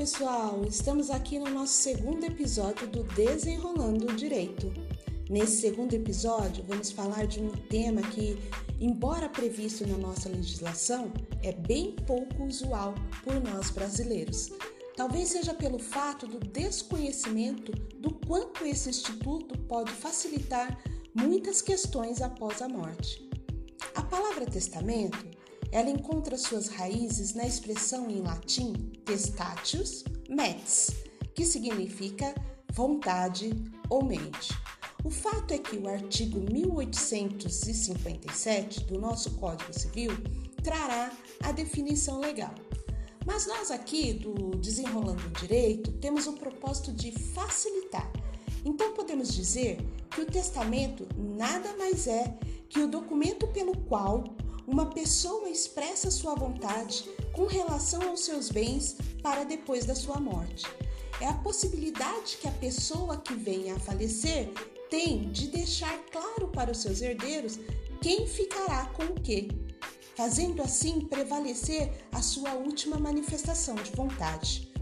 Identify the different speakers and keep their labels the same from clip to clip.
Speaker 1: pessoal! Estamos aqui no nosso segundo episódio do Desenrolando o Direito. Nesse segundo episódio, vamos falar de um tema que, embora previsto na nossa legislação, é bem pouco usual por nós brasileiros. Talvez seja pelo fato do desconhecimento do quanto esse instituto pode facilitar muitas questões após a morte. A palavra testamento ela encontra suas raízes na expressão em latim testatius metis, que significa vontade ou mente. O fato é que o artigo 1857 do nosso Código Civil trará a definição legal. Mas nós aqui do Desenrolando o Direito temos o propósito de facilitar. Então podemos dizer que o testamento nada mais é que o documento pelo qual uma pessoa expressa sua vontade com relação aos seus bens para depois da sua morte. É a possibilidade que a pessoa que venha a falecer tem de deixar claro para os seus herdeiros quem ficará com o que, fazendo assim prevalecer a sua última manifestação de vontade.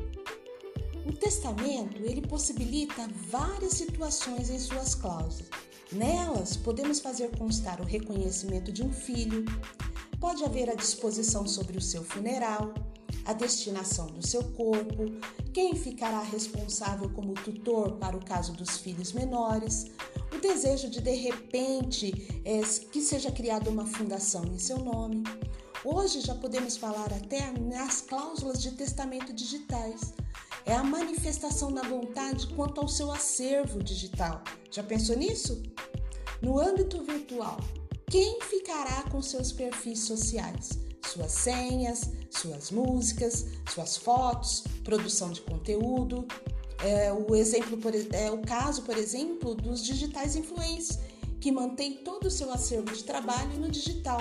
Speaker 1: O testamento, ele possibilita várias situações em suas cláusulas. Nelas, podemos fazer constar o reconhecimento de um filho, pode haver a disposição sobre o seu funeral, a destinação do seu corpo, quem ficará responsável como tutor para o caso dos filhos menores, o desejo de de repente é, que seja criada uma fundação em seu nome. Hoje já podemos falar até nas cláusulas de testamento digitais é a manifestação da vontade quanto ao seu acervo digital. Já pensou nisso? No âmbito virtual, quem ficará com seus perfis sociais? Suas senhas, suas músicas, suas fotos, produção de conteúdo. É o exemplo por, é o caso, por exemplo, dos digitais influencers, que mantém todo o seu acervo de trabalho no digital.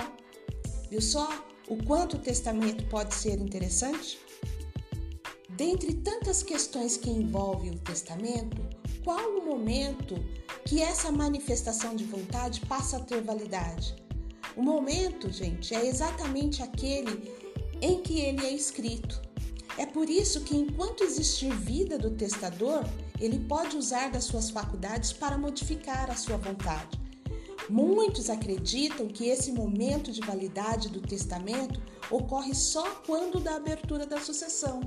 Speaker 1: Viu só o quanto o testamento pode ser interessante? Dentre tantas questões que envolvem o testamento, qual o momento que essa manifestação de vontade passa a ter validade? O momento, gente, é exatamente aquele em que ele é escrito. É por isso que, enquanto existir vida do testador, ele pode usar das suas faculdades para modificar a sua vontade. Muitos acreditam que esse momento de validade do testamento ocorre só quando da abertura da sucessão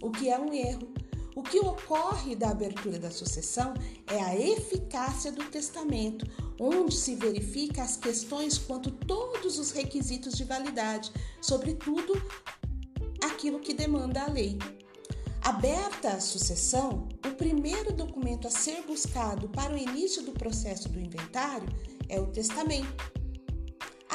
Speaker 1: o que é um erro. O que ocorre da abertura da sucessão é a eficácia do testamento, onde se verifica as questões quanto todos os requisitos de validade, sobretudo aquilo que demanda a lei. Aberta a sucessão, o primeiro documento a ser buscado para o início do processo do inventário é o testamento.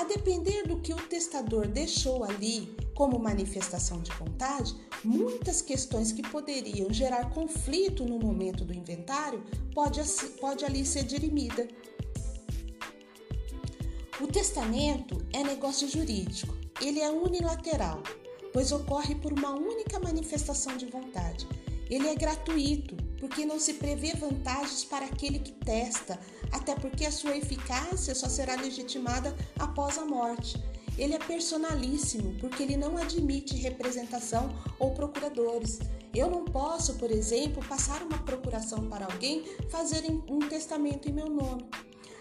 Speaker 1: Depender do que o testador deixou ali como manifestação de vontade, muitas questões que poderiam gerar conflito no momento do inventário pode, pode ali ser dirimida. O testamento é negócio jurídico, ele é unilateral, pois ocorre por uma única manifestação de vontade. Ele é gratuito, porque não se prevê vantagens para aquele que testa, até porque a sua eficácia só será legitimada após a morte. Ele é personalíssimo porque ele não admite representação ou procuradores. Eu não posso, por exemplo, passar uma procuração para alguém fazer um testamento em meu nome.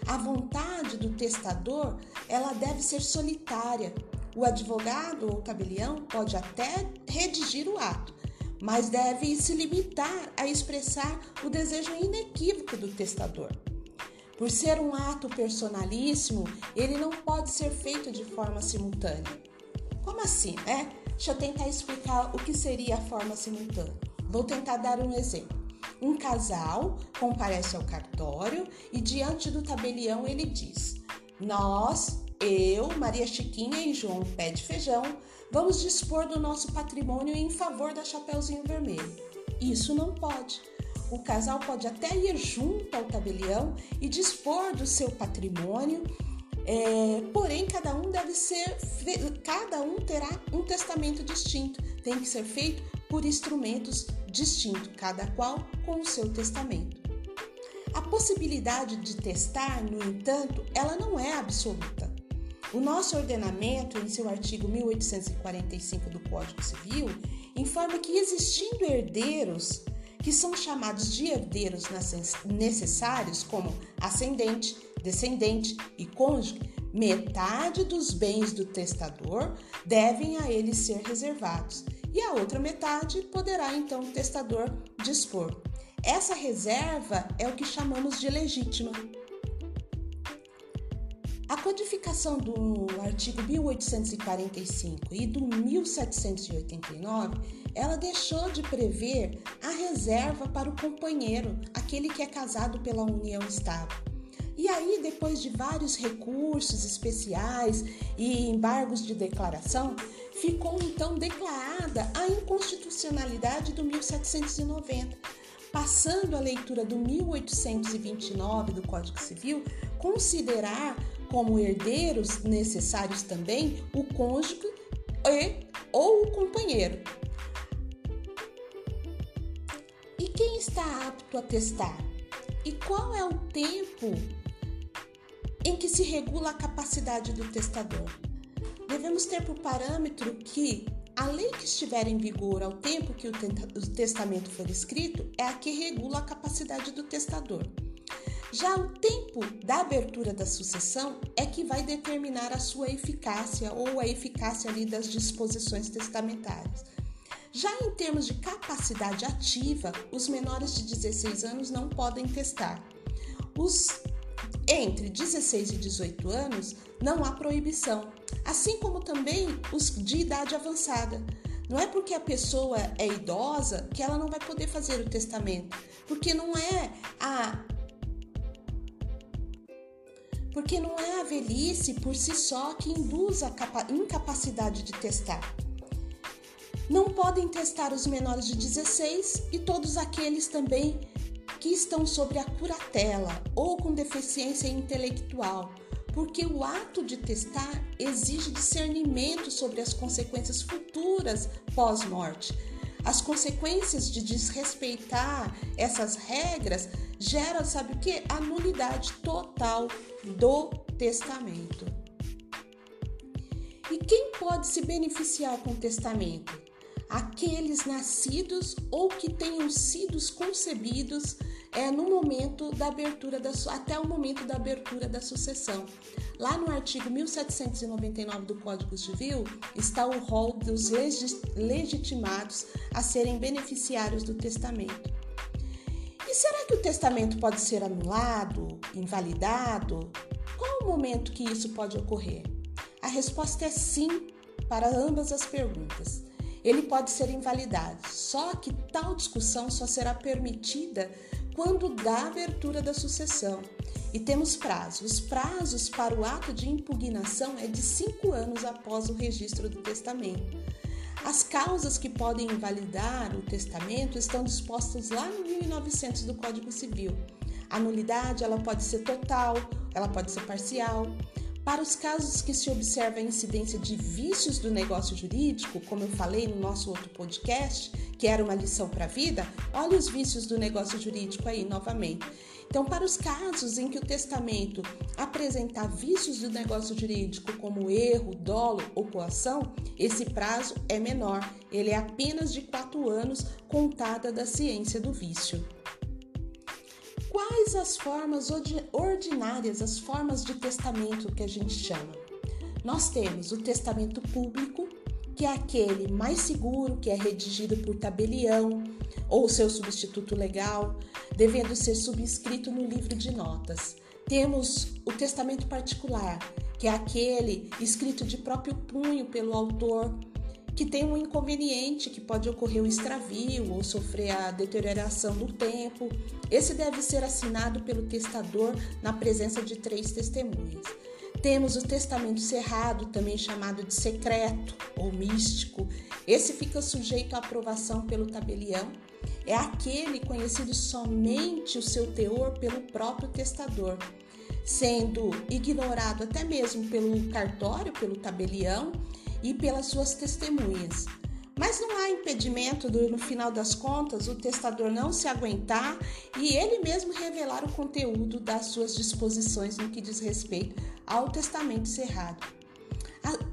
Speaker 1: A vontade do testador, ela deve ser solitária. O advogado ou tabelião pode até redigir o ato, mas deve se limitar a expressar o desejo inequívoco do testador. Por ser um ato personalíssimo, ele não pode ser feito de forma simultânea. Como assim, né? Deixa eu tentar explicar o que seria a forma simultânea. Vou tentar dar um exemplo. Um casal comparece ao cartório e diante do tabelião ele diz: Nós, eu, Maria Chiquinha e João Pé de Feijão, vamos dispor do nosso patrimônio em favor da Chapeuzinho Vermelho. Isso não pode o casal pode até ir junto ao tabelião e dispor do seu patrimônio, é, porém cada um deve ser, cada um terá um testamento distinto, tem que ser feito por instrumentos distintos, cada qual com o seu testamento. A possibilidade de testar, no entanto, ela não é absoluta. O nosso ordenamento, em seu artigo 1845 do Código Civil, informa que existindo herdeiros, que são chamados de herdeiros necessários, como ascendente, descendente e cônjuge, metade dos bens do testador devem a ele ser reservados e a outra metade poderá então o testador dispor. Essa reserva é o que chamamos de legítima. Codificação do artigo 1845 e do 1789, ela deixou de prever a reserva para o companheiro, aquele que é casado pela união estável. E aí, depois de vários recursos especiais e embargos de declaração, ficou então declarada a inconstitucionalidade do 1790, passando a leitura do 1829 do Código Civil considerar como herdeiros necessários também o cônjuge e, ou o companheiro. E quem está apto a testar? E qual é o tempo em que se regula a capacidade do testador? Devemos ter por parâmetro que a lei que estiver em vigor ao tempo que o testamento for escrito é a que regula a capacidade do testador. Já o tempo da abertura da sucessão é que vai determinar a sua eficácia ou a eficácia ali das disposições testamentárias. Já em termos de capacidade ativa, os menores de 16 anos não podem testar. Os entre 16 e 18 anos não há proibição, assim como também os de idade avançada. Não é porque a pessoa é idosa que ela não vai poder fazer o testamento, porque não é a porque não é a velhice por si só que induz a incapacidade de testar. Não podem testar os menores de 16 e todos aqueles também que estão sobre a curatela ou com deficiência intelectual, porque o ato de testar exige discernimento sobre as consequências futuras pós-morte. As consequências de desrespeitar essas regras geram, sabe o que? A nulidade total do testamento. E quem pode se beneficiar com o testamento? Aqueles nascidos ou que tenham sido concebidos é, no momento da abertura da até o momento da abertura da sucessão. Lá no artigo 1799 do Código Civil está o rol dos legitimados a serem beneficiários do testamento. E será que o testamento pode ser anulado, invalidado? Qual o momento que isso pode ocorrer? A resposta é sim para ambas as perguntas. Ele pode ser invalidado, só que tal discussão só será permitida quando da abertura da sucessão. E temos prazos. Os prazos para o ato de impugnação é de cinco anos após o registro do testamento. As causas que podem invalidar o testamento estão dispostas lá no 1900 do Código Civil. A nulidade ela pode ser total, ela pode ser parcial. Para os casos que se observa a incidência de vícios do negócio jurídico, como eu falei no nosso outro podcast, que era uma lição para a vida, olha os vícios do negócio jurídico aí novamente. Então, para os casos em que o testamento apresentar vícios do negócio jurídico, como erro, dolo ou coação, esse prazo é menor, ele é apenas de quatro anos contada da ciência do vício. Quais as formas ordinárias, as formas de testamento que a gente chama? Nós temos o testamento público, que é aquele mais seguro, que é redigido por tabelião ou seu substituto legal, devendo ser subscrito no livro de notas. Temos o testamento particular, que é aquele escrito de próprio punho pelo autor, que tem um inconveniente que pode ocorrer o extravio ou sofrer a deterioração do tempo. Esse deve ser assinado pelo testador na presença de três testemunhas. Temos o testamento cerrado, também chamado de secreto ou místico. Esse fica sujeito à aprovação pelo tabelião. É aquele conhecido somente o seu teor pelo próprio testador, sendo ignorado até mesmo pelo cartório, pelo tabelião e pelas suas testemunhas. Mas não há impedimento do, no final das contas, o testador não se aguentar e ele mesmo revelar o conteúdo das suas disposições no que diz respeito ao testamento cerrado.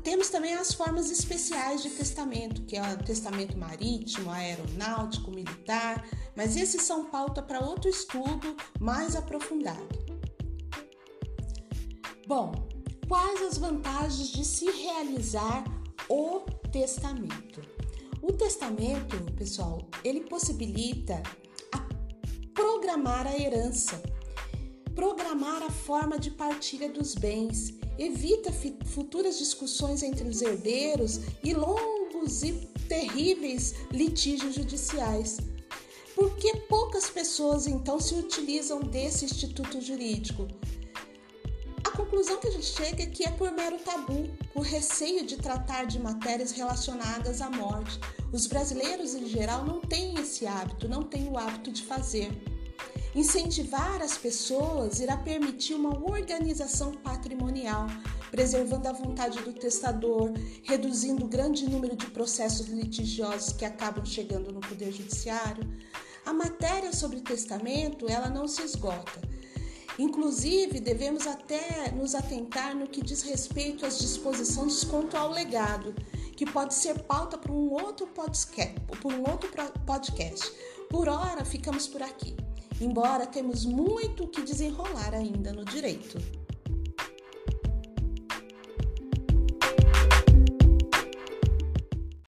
Speaker 1: temos também as formas especiais de testamento, que é o testamento marítimo, aeronáutico, militar, mas esses são pauta para outro estudo mais aprofundado. Bom, quais as vantagens de se realizar o testamento? O testamento, pessoal, ele possibilita programar a herança, programar a forma de partilha dos bens, evita futuras discussões entre os herdeiros e longos e terríveis litígios judiciais. Por que poucas pessoas então se utilizam desse instituto jurídico? Conclusão que a gente chega é que é por mero tabu, por receio de tratar de matérias relacionadas à morte. Os brasileiros, em geral, não têm esse hábito, não têm o hábito de fazer. Incentivar as pessoas irá permitir uma organização patrimonial, preservando a vontade do testador, reduzindo o grande número de processos litigiosos que acabam chegando no Poder Judiciário. A matéria sobre testamento, ela não se esgota. Inclusive, devemos até nos atentar no que diz respeito às disposições quanto ao legado, que pode ser pauta para um outro podcast. Por um outro podcast. Por hora, ficamos por aqui embora temos muito o que desenrolar ainda no direito.